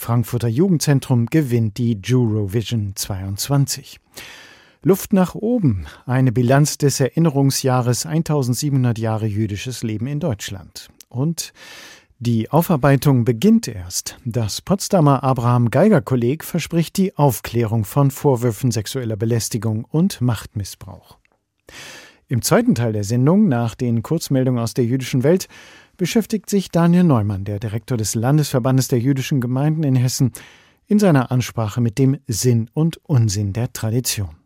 Frankfurter Jugendzentrum gewinnt die Eurovision 22. Luft nach oben. Eine Bilanz des Erinnerungsjahres 1700 Jahre jüdisches Leben in Deutschland. Und die Aufarbeitung beginnt erst. Das Potsdamer Abraham Geiger Kolleg verspricht die Aufklärung von Vorwürfen sexueller Belästigung und Machtmissbrauch. Im zweiten Teil der Sendung, nach den Kurzmeldungen aus der jüdischen Welt, beschäftigt sich Daniel Neumann, der Direktor des Landesverbandes der jüdischen Gemeinden in Hessen, in seiner Ansprache mit dem Sinn und Unsinn der Tradition.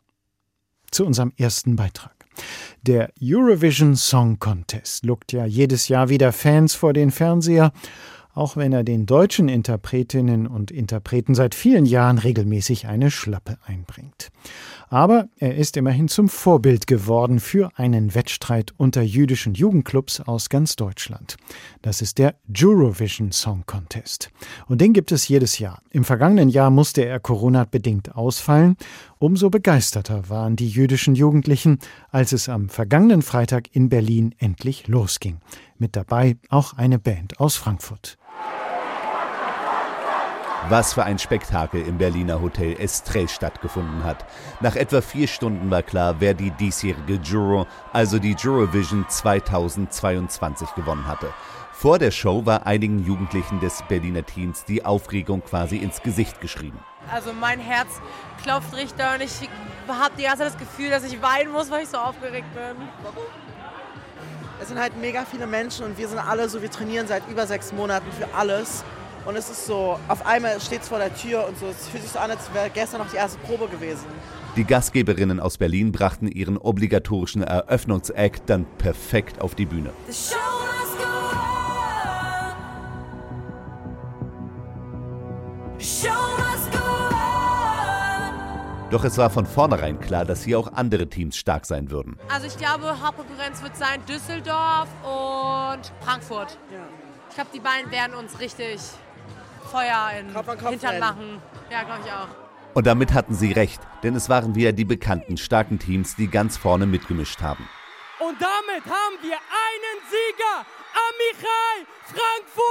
Zu unserem ersten Beitrag. Der Eurovision Song Contest lockt ja jedes Jahr wieder Fans vor den Fernseher auch wenn er den deutschen Interpretinnen und Interpreten seit vielen Jahren regelmäßig eine Schlappe einbringt. Aber er ist immerhin zum Vorbild geworden für einen Wettstreit unter jüdischen Jugendclubs aus ganz Deutschland. Das ist der Eurovision Song Contest. Und den gibt es jedes Jahr. Im vergangenen Jahr musste er Corona-bedingt ausfallen. Umso begeisterter waren die jüdischen Jugendlichen, als es am vergangenen Freitag in Berlin endlich losging. Mit dabei auch eine Band aus Frankfurt. Was für ein Spektakel im Berliner Hotel Estrell stattgefunden hat. Nach etwa vier Stunden war klar, wer die diesjährige Juro, also die Eurovision 2022 gewonnen hatte. Vor der Show war einigen Jugendlichen des Berliner Teams die Aufregung quasi ins Gesicht geschrieben. Also mein Herz klopft richtig und ich habe die ganze Zeit das Gefühl, dass ich weinen muss, weil ich so aufgeregt bin. Es sind halt mega viele Menschen und wir sind alle so, wir trainieren seit über sechs Monaten für alles. Und es ist so, auf einmal steht es vor der Tür und so, es fühlt sich so an, als wäre gestern noch die erste Probe gewesen. Die Gastgeberinnen aus Berlin brachten ihren obligatorischen Eröffnungsakt dann perfekt auf die Bühne. Doch es war von vornherein klar, dass hier auch andere Teams stark sein würden. Also ich glaube, Hauptkonkurrenz wird sein Düsseldorf und Frankfurt. Ja. Ich glaube, die beiden werden uns richtig Feuer in Kopf Hintern machen. Ja, glaube ich auch. Und damit hatten sie recht, denn es waren wieder die bekannten starken Teams, die ganz vorne mitgemischt haben. Und damit haben wir einen Sieger, Amichai Frankfurt!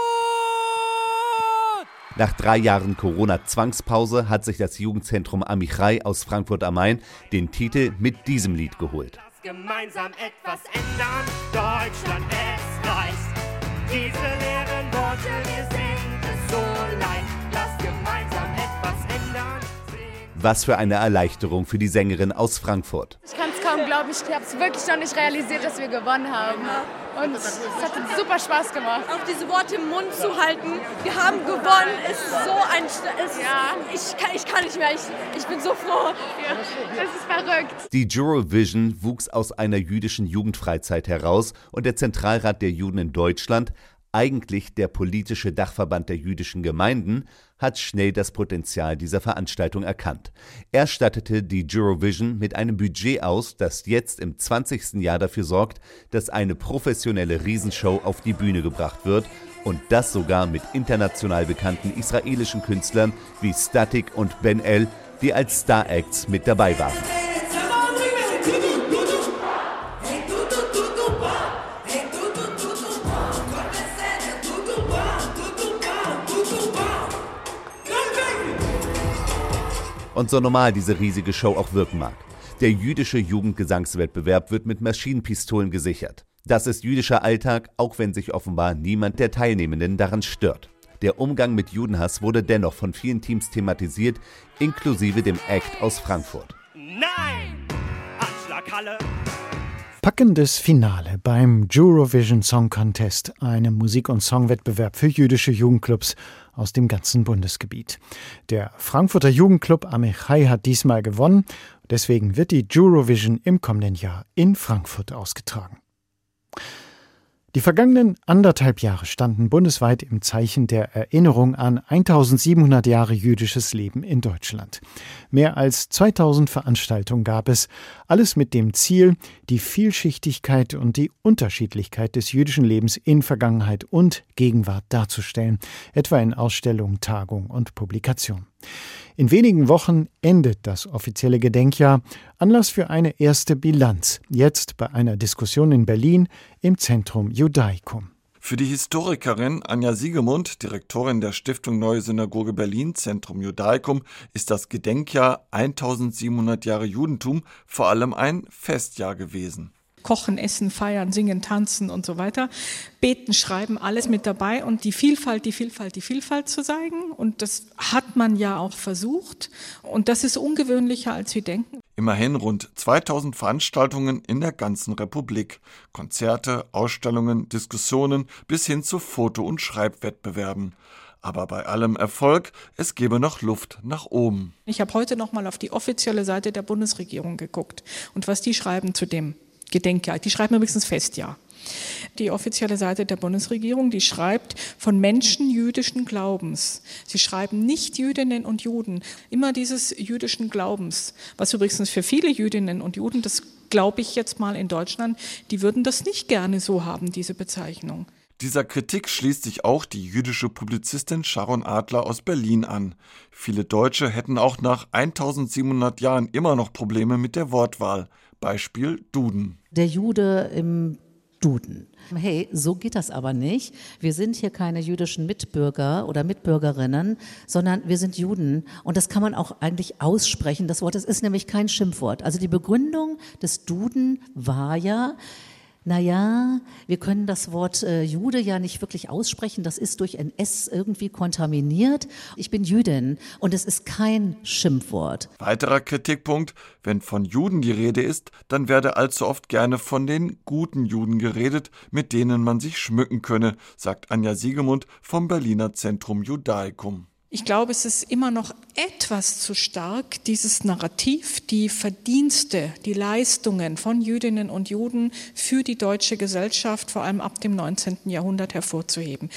Nach drei Jahren Corona-Zwangspause hat sich das Jugendzentrum Amichai aus Frankfurt am Main den Titel mit diesem Lied geholt. Gemeinsam etwas ändern, Deutschland es reicht. Diese leeren Worte, wir sind es so leid. Lass gemeinsam etwas ändern. Was für eine Erleichterung für die Sängerin aus Frankfurt. Ich kann es kaum glauben, ich habe es wirklich noch nicht realisiert, dass wir gewonnen haben. Und es hat super Spaß gemacht. Auch diese Worte im Mund zu halten, wir haben gewonnen, ist so ein... Ist, ja. ich, kann, ich kann nicht mehr, ich, ich bin so froh. Das ist verrückt. Die Eurovision wuchs aus einer jüdischen Jugendfreizeit heraus und der Zentralrat der Juden in Deutschland eigentlich der politische Dachverband der jüdischen Gemeinden, hat schnell das Potenzial dieser Veranstaltung erkannt. Er stattete die Eurovision mit einem Budget aus, das jetzt im 20. Jahr dafür sorgt, dass eine professionelle Riesenshow auf die Bühne gebracht wird und das sogar mit international bekannten israelischen Künstlern wie Static und Ben El, die als Star-Acts mit dabei waren. Und so normal diese riesige Show auch wirken mag. Der jüdische Jugendgesangswettbewerb wird mit Maschinenpistolen gesichert. Das ist jüdischer Alltag, auch wenn sich offenbar niemand der Teilnehmenden daran stört. Der Umgang mit Judenhass wurde dennoch von vielen Teams thematisiert, inklusive dem Act aus Frankfurt. Nein! Anschlaghalle! Packendes Finale beim Eurovision Song Contest, einem Musik- und Songwettbewerb für jüdische Jugendclubs aus dem ganzen Bundesgebiet. Der Frankfurter Jugendclub Amichai hat diesmal gewonnen, deswegen wird die Eurovision im kommenden Jahr in Frankfurt ausgetragen. Die vergangenen anderthalb Jahre standen bundesweit im Zeichen der Erinnerung an 1700 Jahre jüdisches Leben in Deutschland. Mehr als 2000 Veranstaltungen gab es, alles mit dem Ziel, die Vielschichtigkeit und die Unterschiedlichkeit des jüdischen Lebens in Vergangenheit und Gegenwart darzustellen, etwa in Ausstellungen, Tagungen und Publikationen. In wenigen Wochen endet das offizielle Gedenkjahr, Anlass für eine erste Bilanz, jetzt bei einer Diskussion in Berlin im Zentrum Judaicum. Für die Historikerin Anja Siegemund, Direktorin der Stiftung Neue Synagoge Berlin, Zentrum Judaicum, ist das Gedenkjahr 1700 Jahre Judentum vor allem ein Festjahr gewesen. Kochen, Essen, Feiern, Singen, Tanzen und so weiter. Beten, Schreiben, alles mit dabei und die Vielfalt, die Vielfalt, die Vielfalt zu zeigen. Und das hat man ja auch versucht. Und das ist ungewöhnlicher, als wir denken. Immerhin rund 2000 Veranstaltungen in der ganzen Republik. Konzerte, Ausstellungen, Diskussionen bis hin zu Foto- und Schreibwettbewerben. Aber bei allem Erfolg, es gebe noch Luft nach oben. Ich habe heute noch mal auf die offizielle Seite der Bundesregierung geguckt und was die schreiben zu dem Gedenkjahr. Die schreiben übrigens Festjahr. Die offizielle Seite der Bundesregierung, die schreibt von Menschen jüdischen Glaubens. Sie schreiben nicht Jüdinnen und Juden, immer dieses jüdischen Glaubens, was übrigens für viele Jüdinnen und Juden, das glaube ich jetzt mal in Deutschland, die würden das nicht gerne so haben, diese Bezeichnung. Dieser Kritik schließt sich auch die jüdische Publizistin Sharon Adler aus Berlin an. Viele Deutsche hätten auch nach 1700 Jahren immer noch Probleme mit der Wortwahl. Beispiel Duden. Der Jude im Duden. Hey, so geht das aber nicht. Wir sind hier keine jüdischen Mitbürger oder Mitbürgerinnen, sondern wir sind Juden. Und das kann man auch eigentlich aussprechen. Das Wort, das ist nämlich kein Schimpfwort. Also die Begründung des Duden war ja, naja, wir können das Wort äh, Jude ja nicht wirklich aussprechen, das ist durch ein S irgendwie kontaminiert. Ich bin Jüdin und es ist kein Schimpfwort. Weiterer Kritikpunkt, wenn von Juden die Rede ist, dann werde allzu oft gerne von den guten Juden geredet, mit denen man sich schmücken könne, sagt Anja Siegemund vom Berliner Zentrum Judaicum. Ich glaube, es ist immer noch etwas zu stark, dieses Narrativ, die Verdienste, die Leistungen von Jüdinnen und Juden für die deutsche Gesellschaft, vor allem ab dem 19. Jahrhundert, hervorzuheben.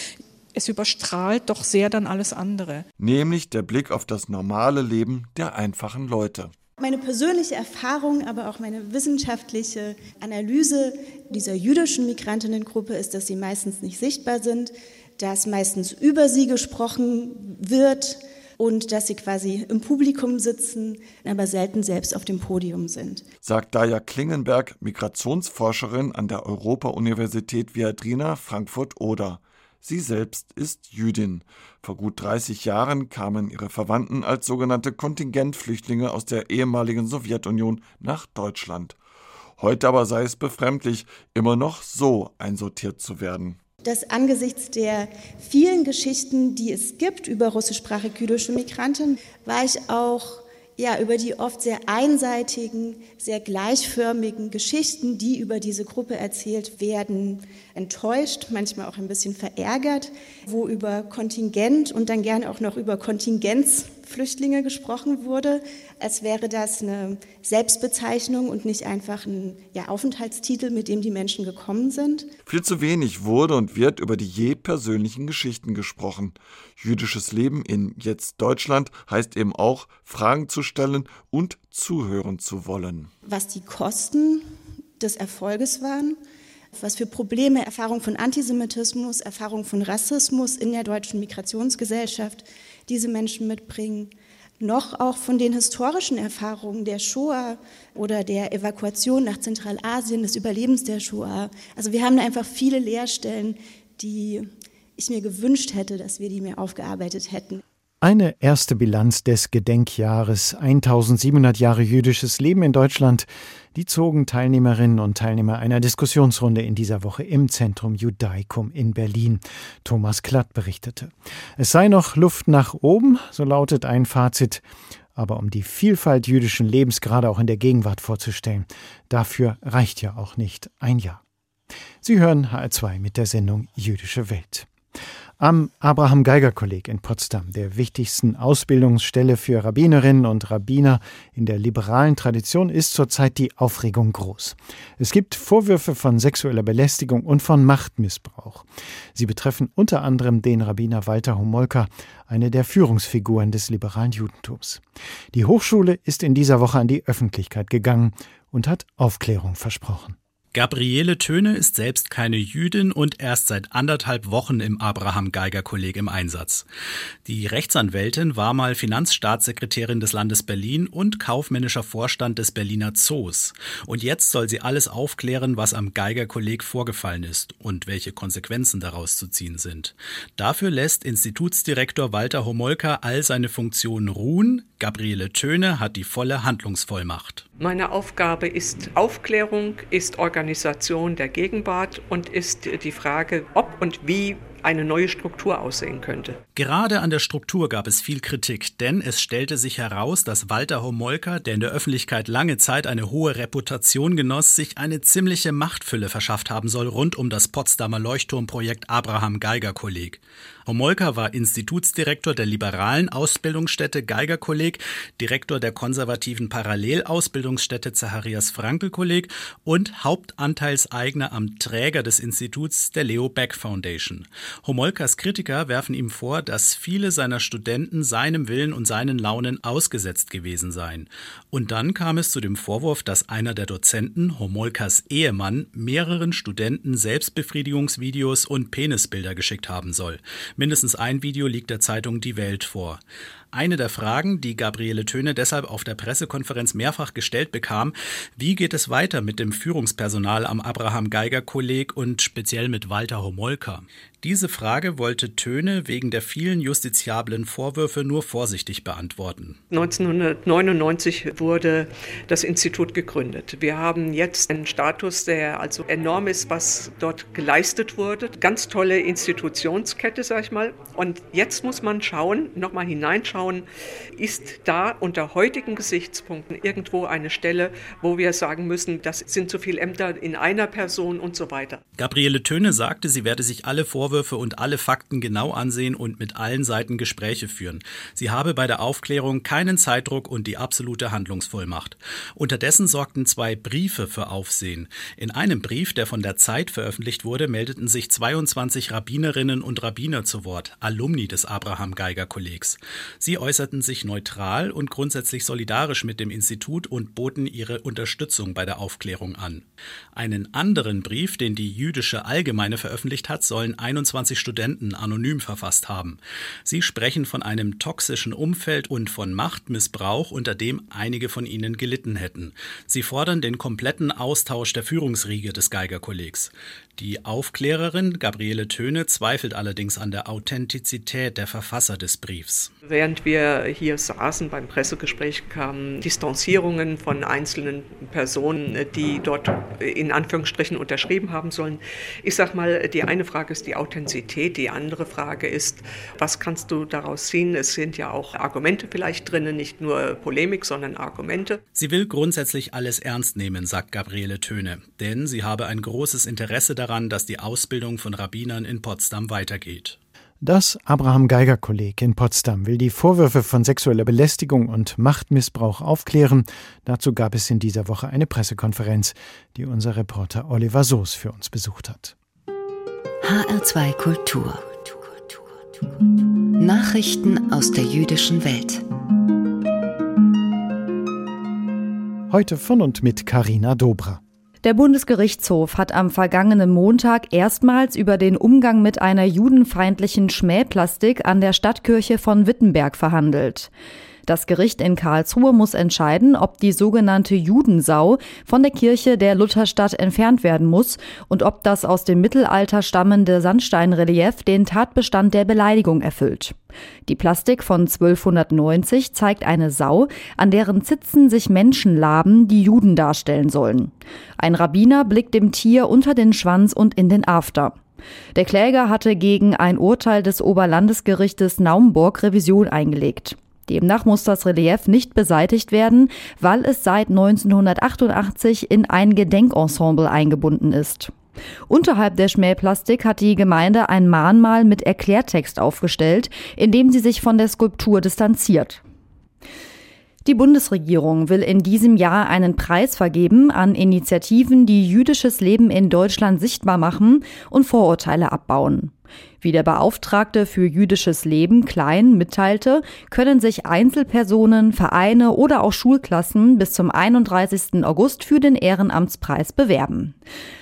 Es überstrahlt doch sehr dann alles andere. Nämlich der Blick auf das normale Leben der einfachen Leute. Meine persönliche Erfahrung, aber auch meine wissenschaftliche Analyse dieser jüdischen Migrantinnengruppe ist, dass sie meistens nicht sichtbar sind, dass meistens über sie gesprochen wird und dass sie quasi im Publikum sitzen, aber selten selbst auf dem Podium sind. Sagt Daya Klingenberg, Migrationsforscherin an der Europa-Universität Viadrina Frankfurt-Oder. Sie selbst ist Jüdin. Vor gut 30 Jahren kamen ihre Verwandten als sogenannte Kontingentflüchtlinge aus der ehemaligen Sowjetunion nach Deutschland. Heute aber sei es befremdlich, immer noch so einsortiert zu werden dass angesichts der vielen Geschichten, die es gibt über russischsprachige jüdische Migranten, war ich auch ja, über die oft sehr einseitigen, sehr gleichförmigen Geschichten, die über diese Gruppe erzählt werden, enttäuscht, manchmal auch ein bisschen verärgert, wo über Kontingent und dann gerne auch noch über Kontingenzflüchtlinge gesprochen wurde, als wäre das eine Selbstbezeichnung und nicht einfach ein ja, Aufenthaltstitel, mit dem die Menschen gekommen sind. Viel zu wenig wurde und wird über die je persönlichen Geschichten gesprochen. Jüdisches Leben in jetzt Deutschland heißt eben auch, Fragen zu stellen und zuhören zu wollen. Was die Kosten des Erfolges waren, was für Probleme, Erfahrung von Antisemitismus, Erfahrung von Rassismus in der deutschen Migrationsgesellschaft diese Menschen mitbringen, noch auch von den historischen Erfahrungen der Shoah oder der Evakuation nach Zentralasien, des Überlebens der Shoah. Also wir haben einfach viele Leerstellen, die ich mir gewünscht hätte, dass wir die mehr aufgearbeitet hätten. Eine erste Bilanz des Gedenkjahres 1700 Jahre jüdisches Leben in Deutschland, die zogen Teilnehmerinnen und Teilnehmer einer Diskussionsrunde in dieser Woche im Zentrum Judaicum in Berlin. Thomas Klatt berichtete. Es sei noch Luft nach oben, so lautet ein Fazit. Aber um die Vielfalt jüdischen Lebens gerade auch in der Gegenwart vorzustellen, dafür reicht ja auch nicht ein Jahr. Sie hören HR2 mit der Sendung Jüdische Welt. Am Abraham Geiger Kolleg in Potsdam, der wichtigsten Ausbildungsstelle für Rabbinerinnen und Rabbiner in der liberalen Tradition, ist zurzeit die Aufregung groß. Es gibt Vorwürfe von sexueller Belästigung und von Machtmissbrauch. Sie betreffen unter anderem den Rabbiner Walter Homolka, eine der Führungsfiguren des liberalen Judentums. Die Hochschule ist in dieser Woche an die Öffentlichkeit gegangen und hat Aufklärung versprochen. Gabriele Töne ist selbst keine Jüdin und erst seit anderthalb Wochen im Abraham Geiger Kolleg im Einsatz. Die Rechtsanwältin war mal Finanzstaatssekretärin des Landes Berlin und kaufmännischer Vorstand des Berliner Zoos. Und jetzt soll sie alles aufklären, was am Geiger Kolleg vorgefallen ist und welche Konsequenzen daraus zu ziehen sind. Dafür lässt Institutsdirektor Walter Homolka all seine Funktionen ruhen. Gabriele Töne hat die volle Handlungsvollmacht. Meine Aufgabe ist Aufklärung, ist Organisation der Gegenwart und ist die Frage, ob und wie eine neue Struktur aussehen könnte. Gerade an der Struktur gab es viel Kritik, denn es stellte sich heraus, dass Walter Homolka, der in der Öffentlichkeit lange Zeit eine hohe Reputation genoss, sich eine ziemliche Machtfülle verschafft haben soll rund um das Potsdamer Leuchtturmprojekt Abraham Geiger Kolleg. Homolka war Institutsdirektor der liberalen Ausbildungsstätte Geiger Kolleg, Direktor der konservativen Parallelausbildungsstätte Zacharias Frankel Kolleg und Hauptanteilseigner am Träger des Instituts der Leo Beck Foundation. Homolkas Kritiker werfen ihm vor, dass viele seiner Studenten seinem Willen und seinen Launen ausgesetzt gewesen seien. Und dann kam es zu dem Vorwurf, dass einer der Dozenten, Homolkas Ehemann, mehreren Studenten Selbstbefriedigungsvideos und Penisbilder geschickt haben soll. Mindestens ein Video liegt der Zeitung Die Welt vor. Eine der Fragen, die Gabriele Töne deshalb auf der Pressekonferenz mehrfach gestellt bekam, wie geht es weiter mit dem Führungspersonal am Abraham Geiger Kolleg und speziell mit Walter Homolka? Diese Frage wollte Töne wegen der vielen justiziablen Vorwürfe nur vorsichtig beantworten. 1999 wurde das Institut gegründet. Wir haben jetzt einen Status, der also enorm ist, was dort geleistet wurde. Ganz tolle Institutionskette, sag ich mal. Und jetzt muss man schauen, nochmal hineinschauen, ist da unter heutigen Gesichtspunkten irgendwo eine Stelle, wo wir sagen müssen, das sind zu viele Ämter in einer Person und so weiter. Gabriele Töne sagte, sie werde sich alle Vorwürfe Vorwürfe und alle Fakten genau ansehen und mit allen Seiten Gespräche führen. Sie habe bei der Aufklärung keinen Zeitdruck und die absolute Handlungsvollmacht. Unterdessen sorgten zwei Briefe für Aufsehen. In einem Brief, der von der Zeit veröffentlicht wurde, meldeten sich 22 Rabbinerinnen und Rabbiner zu Wort, Alumni des Abraham Geiger Kollegs. Sie äußerten sich neutral und grundsätzlich solidarisch mit dem Institut und boten ihre Unterstützung bei der Aufklärung an. Einen anderen Brief, den die jüdische Allgemeine veröffentlicht hat, sollen 21 21 Studenten anonym verfasst haben. Sie sprechen von einem toxischen Umfeld und von Machtmissbrauch, unter dem einige von ihnen gelitten hätten. Sie fordern den kompletten Austausch der Führungsriege des Geigerkollegs. Die Aufklärerin Gabriele Töne zweifelt allerdings an der Authentizität der Verfasser des Briefs. Während wir hier saßen beim Pressegespräch kamen Distanzierungen von einzelnen Personen, die dort in Anführungsstrichen unterschrieben haben sollen. Ich sag mal, die eine Frage ist die Authentizität, die andere Frage ist, was kannst du daraus ziehen? Es sind ja auch Argumente vielleicht drinnen, nicht nur Polemik, sondern Argumente. Sie will grundsätzlich alles ernst nehmen, sagt Gabriele Töne, denn sie habe ein großes Interesse daran, dass die Ausbildung von Rabbinern in Potsdam weitergeht. Das Abraham Geiger Kolleg in Potsdam will die Vorwürfe von sexueller Belästigung und Machtmissbrauch aufklären. Dazu gab es in dieser Woche eine Pressekonferenz, die unser Reporter Oliver Soos für uns besucht hat. HR2 Kultur. Nachrichten aus der jüdischen Welt. Heute von und mit Karina Dobra. Der Bundesgerichtshof hat am vergangenen Montag erstmals über den Umgang mit einer judenfeindlichen Schmähplastik an der Stadtkirche von Wittenberg verhandelt. Das Gericht in Karlsruhe muss entscheiden, ob die sogenannte Judensau von der Kirche der Lutherstadt entfernt werden muss und ob das aus dem Mittelalter stammende Sandsteinrelief den Tatbestand der Beleidigung erfüllt. Die Plastik von 1290 zeigt eine Sau, an deren Zitzen sich Menschen laben, die Juden darstellen sollen. Ein Rabbiner blickt dem Tier unter den Schwanz und in den After. Der Kläger hatte gegen ein Urteil des Oberlandesgerichtes Naumburg Revision eingelegt. Demnach muss das Relief nicht beseitigt werden, weil es seit 1988 in ein Gedenkensemble eingebunden ist. Unterhalb der Schmähplastik hat die Gemeinde ein Mahnmal mit Erklärtext aufgestellt, in dem sie sich von der Skulptur distanziert. Die Bundesregierung will in diesem Jahr einen Preis vergeben an Initiativen, die jüdisches Leben in Deutschland sichtbar machen und Vorurteile abbauen. Wie der Beauftragte für jüdisches Leben Klein mitteilte, können sich Einzelpersonen, Vereine oder auch Schulklassen bis zum 31. August für den Ehrenamtspreis bewerben.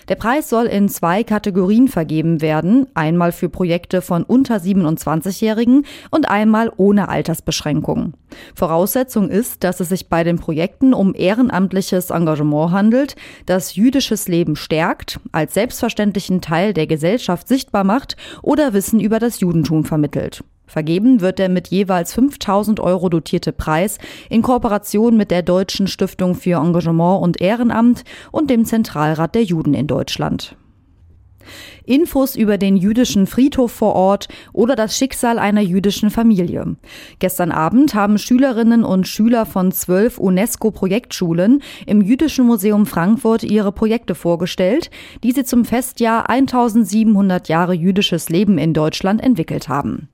Der Preis soll in zwei Kategorien vergeben werden, einmal für Projekte von unter 27-Jährigen und einmal ohne Altersbeschränkung. Voraussetzung ist, dass es sich bei den Projekten um ehrenamtliches Engagement handelt, das jüdisches Leben stärkt, als selbstverständlichen Teil der Gesellschaft sichtbar macht oder Wissen über das Judentum vermittelt. Vergeben wird der mit jeweils 5000 Euro dotierte Preis in Kooperation mit der Deutschen Stiftung für Engagement und Ehrenamt und dem Zentralrat der Juden in Deutschland. Infos über den jüdischen Friedhof vor Ort oder das Schicksal einer jüdischen Familie. Gestern Abend haben Schülerinnen und Schüler von zwölf UNESCO-Projektschulen im Jüdischen Museum Frankfurt ihre Projekte vorgestellt, die sie zum Festjahr 1700 Jahre jüdisches Leben in Deutschland entwickelt haben.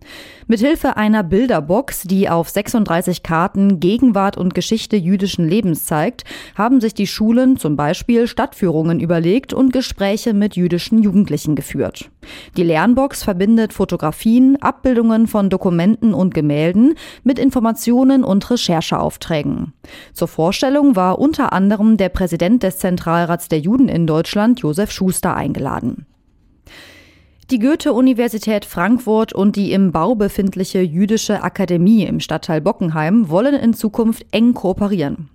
Mithilfe einer Bilderbox, die auf 36 Karten Gegenwart und Geschichte jüdischen Lebens zeigt, haben sich die Schulen zum Beispiel Stadtführungen überlegt und Gespräche mit jüdischen Jugendlichen geführt. Die Lernbox verbindet Fotografien, Abbildungen von Dokumenten und Gemälden mit Informationen und Rechercheaufträgen. Zur Vorstellung war unter anderem der Präsident des Zentralrats der Juden in Deutschland, Josef Schuster, eingeladen. Die Goethe-Universität Frankfurt und die im Bau befindliche Jüdische Akademie im Stadtteil Bockenheim wollen in Zukunft eng kooperieren.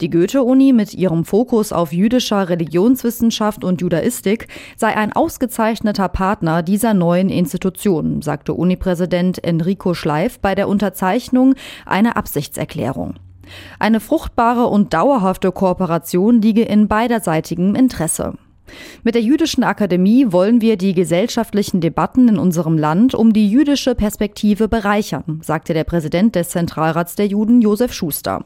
Die Goethe-Uni mit ihrem Fokus auf jüdischer Religionswissenschaft und Judaistik sei ein ausgezeichneter Partner dieser neuen Institution, sagte Unipräsident Enrico Schleif bei der Unterzeichnung einer Absichtserklärung. Eine fruchtbare und dauerhafte Kooperation liege in beiderseitigem Interesse. Mit der Jüdischen Akademie wollen wir die gesellschaftlichen Debatten in unserem Land um die jüdische Perspektive bereichern, sagte der Präsident des Zentralrats der Juden Josef Schuster.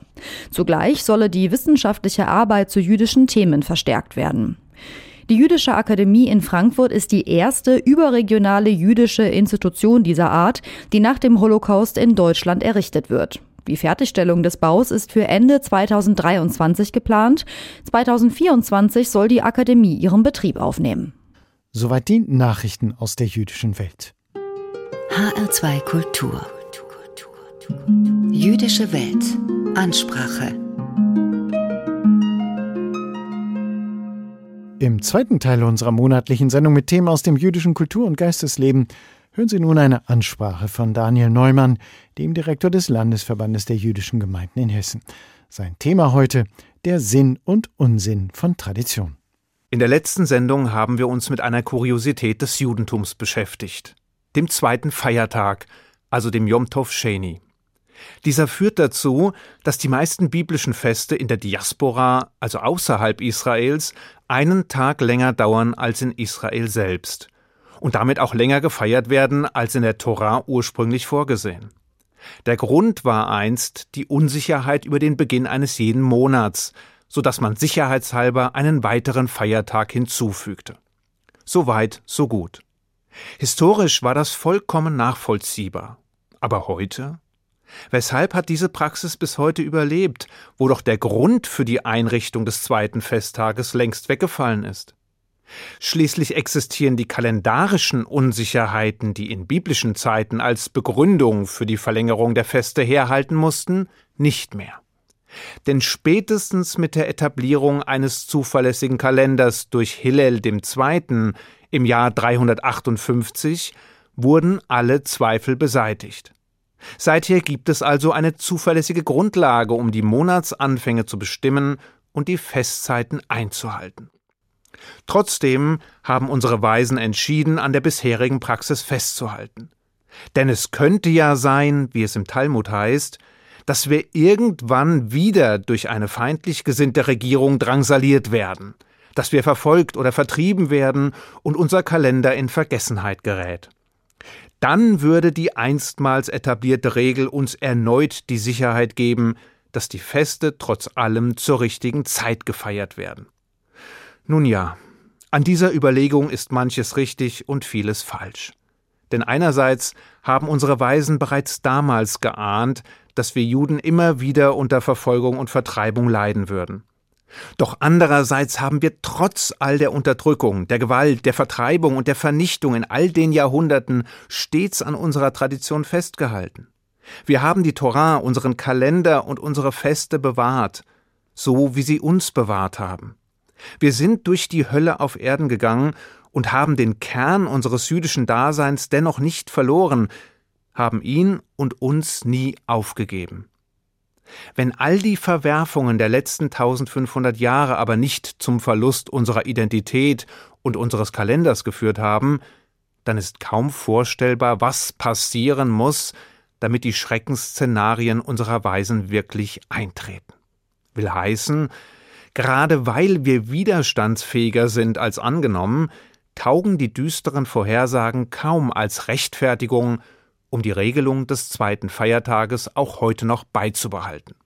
Zugleich solle die wissenschaftliche Arbeit zu jüdischen Themen verstärkt werden. Die Jüdische Akademie in Frankfurt ist die erste überregionale jüdische Institution dieser Art, die nach dem Holocaust in Deutschland errichtet wird. Die Fertigstellung des Baus ist für Ende 2023 geplant. 2024 soll die Akademie ihren Betrieb aufnehmen. Soweit die Nachrichten aus der jüdischen Welt. HR2 Kultur. Jüdische Welt. Ansprache. Im zweiten Teil unserer monatlichen Sendung mit Themen aus dem jüdischen Kultur- und Geistesleben Hören Sie nun eine Ansprache von Daniel Neumann, dem Direktor des Landesverbandes der jüdischen Gemeinden in Hessen. Sein Thema heute der Sinn und Unsinn von Tradition. In der letzten Sendung haben wir uns mit einer Kuriosität des Judentums beschäftigt, dem zweiten Feiertag, also dem Yom Tov Sheni. Dieser führt dazu, dass die meisten biblischen Feste in der Diaspora, also außerhalb Israels, einen Tag länger dauern als in Israel selbst und damit auch länger gefeiert werden als in der Tora ursprünglich vorgesehen. Der Grund war einst die Unsicherheit über den Beginn eines jeden Monats, so dass man sicherheitshalber einen weiteren Feiertag hinzufügte. So weit, so gut. Historisch war das vollkommen nachvollziehbar. Aber heute? Weshalb hat diese Praxis bis heute überlebt, wo doch der Grund für die Einrichtung des zweiten Festtages längst weggefallen ist? Schließlich existieren die kalendarischen Unsicherheiten, die in biblischen Zeiten als Begründung für die Verlängerung der Feste herhalten mussten, nicht mehr. Denn spätestens mit der Etablierung eines zuverlässigen Kalenders durch Hillel II. im Jahr 358 wurden alle Zweifel beseitigt. Seither gibt es also eine zuverlässige Grundlage, um die Monatsanfänge zu bestimmen und die Festzeiten einzuhalten. Trotzdem haben unsere Weisen entschieden, an der bisherigen Praxis festzuhalten. Denn es könnte ja sein, wie es im Talmud heißt, dass wir irgendwann wieder durch eine feindlich gesinnte Regierung drangsaliert werden, dass wir verfolgt oder vertrieben werden und unser Kalender in Vergessenheit gerät. Dann würde die einstmals etablierte Regel uns erneut die Sicherheit geben, dass die Feste trotz allem zur richtigen Zeit gefeiert werden. Nun ja, An dieser Überlegung ist manches richtig und vieles falsch. Denn einerseits haben unsere Weisen bereits damals geahnt, dass wir Juden immer wieder unter Verfolgung und Vertreibung leiden würden. Doch andererseits haben wir trotz all der Unterdrückung, der Gewalt, der Vertreibung und der Vernichtung in all den Jahrhunderten stets an unserer Tradition festgehalten. Wir haben die Torah, unseren Kalender und unsere Feste bewahrt, so wie sie uns bewahrt haben. Wir sind durch die Hölle auf Erden gegangen und haben den Kern unseres jüdischen Daseins dennoch nicht verloren, haben ihn und uns nie aufgegeben. Wenn all die Verwerfungen der letzten 1500 Jahre aber nicht zum Verlust unserer Identität und unseres Kalenders geführt haben, dann ist kaum vorstellbar, was passieren muss, damit die Schreckensszenarien unserer Weisen wirklich eintreten. Will heißen, gerade weil wir widerstandsfähiger sind als angenommen, taugen die düsteren Vorhersagen kaum als Rechtfertigung, um die Regelung des zweiten Feiertages auch heute noch beizubehalten.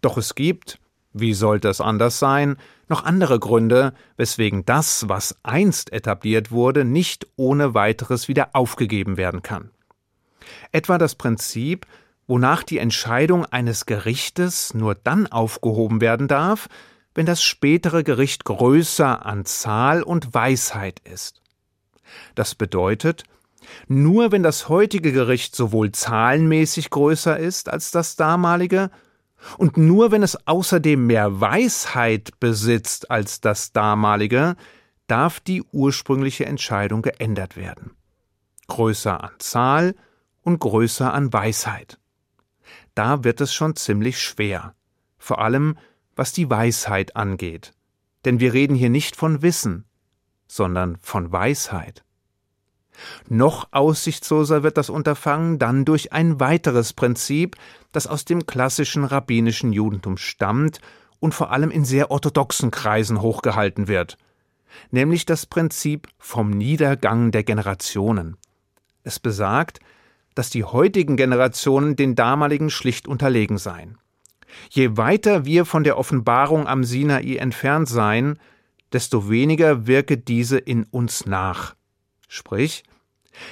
Doch es gibt, wie sollte es anders sein, noch andere Gründe, weswegen das, was einst etabliert wurde, nicht ohne weiteres wieder aufgegeben werden kann. Etwa das Prinzip, wonach die Entscheidung eines Gerichtes nur dann aufgehoben werden darf, wenn das spätere Gericht größer an Zahl und Weisheit ist. Das bedeutet, nur wenn das heutige Gericht sowohl zahlenmäßig größer ist als das damalige, und nur wenn es außerdem mehr Weisheit besitzt als das damalige, darf die ursprüngliche Entscheidung geändert werden. Größer an Zahl und größer an Weisheit. Da wird es schon ziemlich schwer, vor allem was die Weisheit angeht. Denn wir reden hier nicht von Wissen, sondern von Weisheit. Noch aussichtsloser wird das Unterfangen dann durch ein weiteres Prinzip, das aus dem klassischen rabbinischen Judentum stammt und vor allem in sehr orthodoxen Kreisen hochgehalten wird, nämlich das Prinzip vom Niedergang der Generationen. Es besagt, dass die heutigen Generationen den damaligen schlicht unterlegen seien. Je weiter wir von der Offenbarung am Sinai entfernt seien, desto weniger wirke diese in uns nach. Sprich,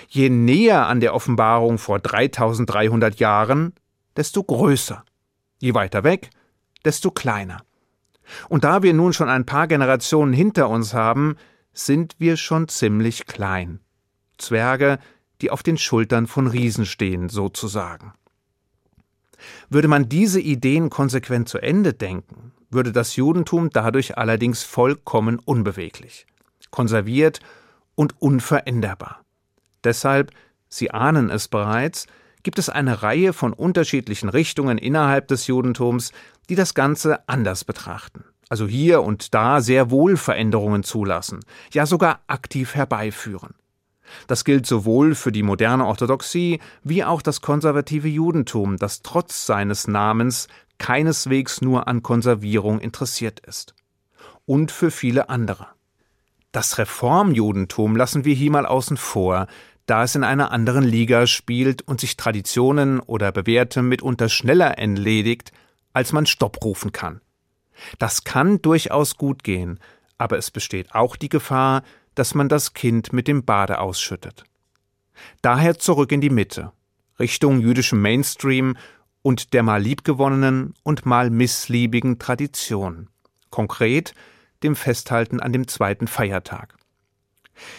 je näher an der Offenbarung vor 3300 Jahren, desto größer. Je weiter weg, desto kleiner. Und da wir nun schon ein paar Generationen hinter uns haben, sind wir schon ziemlich klein. Zwerge, die auf den Schultern von Riesen stehen, sozusagen. Würde man diese Ideen konsequent zu Ende denken, würde das Judentum dadurch allerdings vollkommen unbeweglich, konserviert und unveränderbar. Deshalb, Sie ahnen es bereits, gibt es eine Reihe von unterschiedlichen Richtungen innerhalb des Judentums, die das Ganze anders betrachten, also hier und da sehr wohl Veränderungen zulassen, ja sogar aktiv herbeiführen. Das gilt sowohl für die moderne Orthodoxie wie auch das konservative Judentum, das trotz seines Namens keineswegs nur an Konservierung interessiert ist. Und für viele andere. Das Reformjudentum lassen wir hier mal außen vor, da es in einer anderen Liga spielt und sich Traditionen oder Bewährtem mitunter schneller entledigt, als man Stopp rufen kann. Das kann durchaus gut gehen, aber es besteht auch die Gefahr, dass man das Kind mit dem Bade ausschüttet. Daher zurück in die Mitte, Richtung jüdischem Mainstream und der mal liebgewonnenen und mal missliebigen Tradition. Konkret dem Festhalten an dem zweiten Feiertag.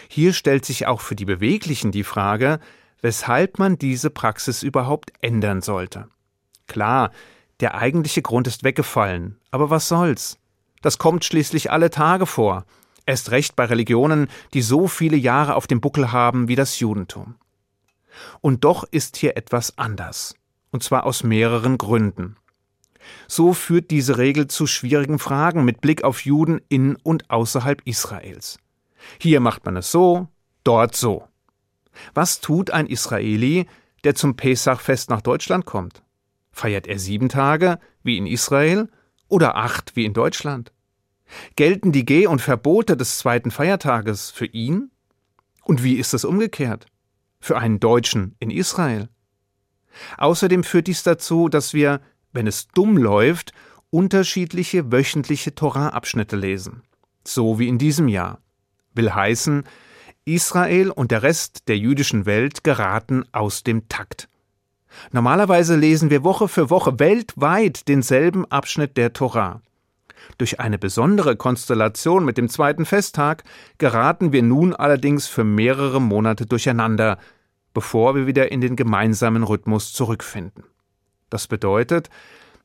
Hier stellt sich auch für die Beweglichen die Frage, weshalb man diese Praxis überhaupt ändern sollte. Klar, der eigentliche Grund ist weggefallen, aber was soll's? Das kommt schließlich alle Tage vor, Erst recht bei Religionen, die so viele Jahre auf dem Buckel haben wie das Judentum. Und doch ist hier etwas anders. Und zwar aus mehreren Gründen. So führt diese Regel zu schwierigen Fragen mit Blick auf Juden in und außerhalb Israels. Hier macht man es so, dort so. Was tut ein Israeli, der zum Pesachfest nach Deutschland kommt? Feiert er sieben Tage, wie in Israel, oder acht, wie in Deutschland? Gelten die Geh- und Verbote des zweiten Feiertages für ihn? Und wie ist es umgekehrt? Für einen Deutschen in Israel? Außerdem führt dies dazu, dass wir, wenn es dumm läuft, unterschiedliche wöchentliche Torah-Abschnitte lesen. so wie in diesem Jahr. Will heißen, Israel und der Rest der jüdischen Welt geraten aus dem Takt. Normalerweise lesen wir Woche für Woche weltweit denselben Abschnitt der Torah. Durch eine besondere Konstellation mit dem zweiten Festtag geraten wir nun allerdings für mehrere Monate durcheinander, bevor wir wieder in den gemeinsamen Rhythmus zurückfinden. Das bedeutet,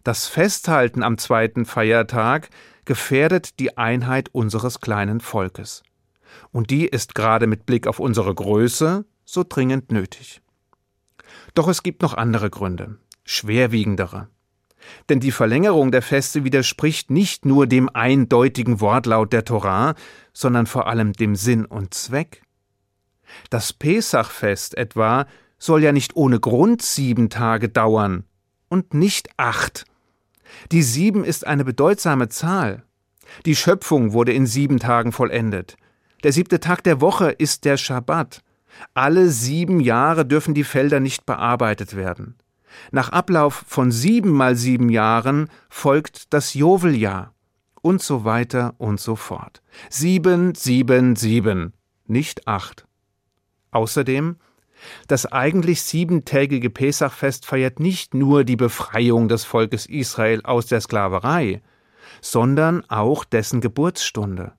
das Festhalten am zweiten Feiertag gefährdet die Einheit unseres kleinen Volkes. Und die ist gerade mit Blick auf unsere Größe so dringend nötig. Doch es gibt noch andere Gründe, schwerwiegendere. Denn die Verlängerung der Feste widerspricht nicht nur dem eindeutigen Wortlaut der Torah, sondern vor allem dem Sinn und Zweck. Das Pesachfest etwa soll ja nicht ohne Grund sieben Tage dauern und nicht acht. Die sieben ist eine bedeutsame Zahl. Die Schöpfung wurde in sieben Tagen vollendet. Der siebte Tag der Woche ist der Schabbat. Alle sieben Jahre dürfen die Felder nicht bearbeitet werden. Nach Ablauf von sieben mal sieben Jahren folgt das Joveljahr und so weiter und so fort. Sieben, sieben, sieben, nicht acht. Außerdem, das eigentlich siebentägige Pesachfest feiert nicht nur die Befreiung des Volkes Israel aus der Sklaverei, sondern auch dessen Geburtsstunde.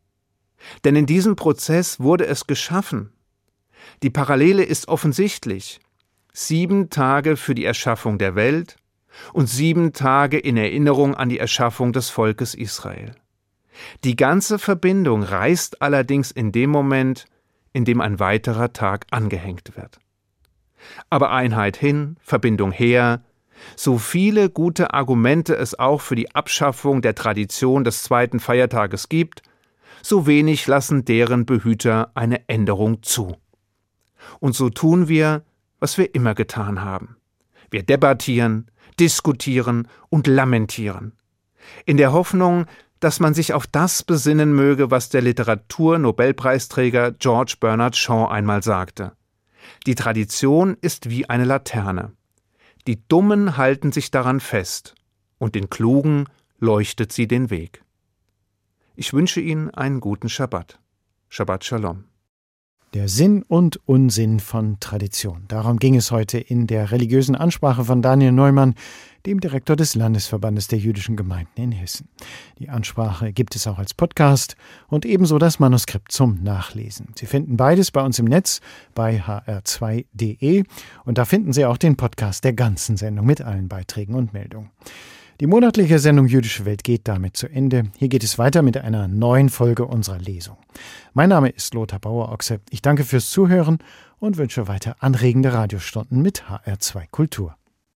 Denn in diesem Prozess wurde es geschaffen. Die Parallele ist offensichtlich sieben Tage für die Erschaffung der Welt und sieben Tage in Erinnerung an die Erschaffung des Volkes Israel. Die ganze Verbindung reißt allerdings in dem Moment, in dem ein weiterer Tag angehängt wird. Aber Einheit hin, Verbindung her, so viele gute Argumente es auch für die Abschaffung der Tradition des zweiten Feiertages gibt, so wenig lassen deren Behüter eine Änderung zu. Und so tun wir, was wir immer getan haben. Wir debattieren, diskutieren und lamentieren. In der Hoffnung, dass man sich auf das besinnen möge, was der Literatur-Nobelpreisträger George Bernard Shaw einmal sagte. Die Tradition ist wie eine Laterne. Die Dummen halten sich daran fest, und den Klugen leuchtet sie den Weg. Ich wünsche Ihnen einen guten Schabbat. Shabbat Shalom. Der Sinn und Unsinn von Tradition. Darum ging es heute in der religiösen Ansprache von Daniel Neumann, dem Direktor des Landesverbandes der jüdischen Gemeinden in Hessen. Die Ansprache gibt es auch als Podcast und ebenso das Manuskript zum Nachlesen. Sie finden beides bei uns im Netz bei hr2.de und da finden Sie auch den Podcast der ganzen Sendung mit allen Beiträgen und Meldungen. Die monatliche Sendung Jüdische Welt geht damit zu Ende. Hier geht es weiter mit einer neuen Folge unserer Lesung. Mein Name ist Lothar Bauer-Ochse. Ich danke fürs Zuhören und wünsche weiter anregende Radiostunden mit HR2 Kultur.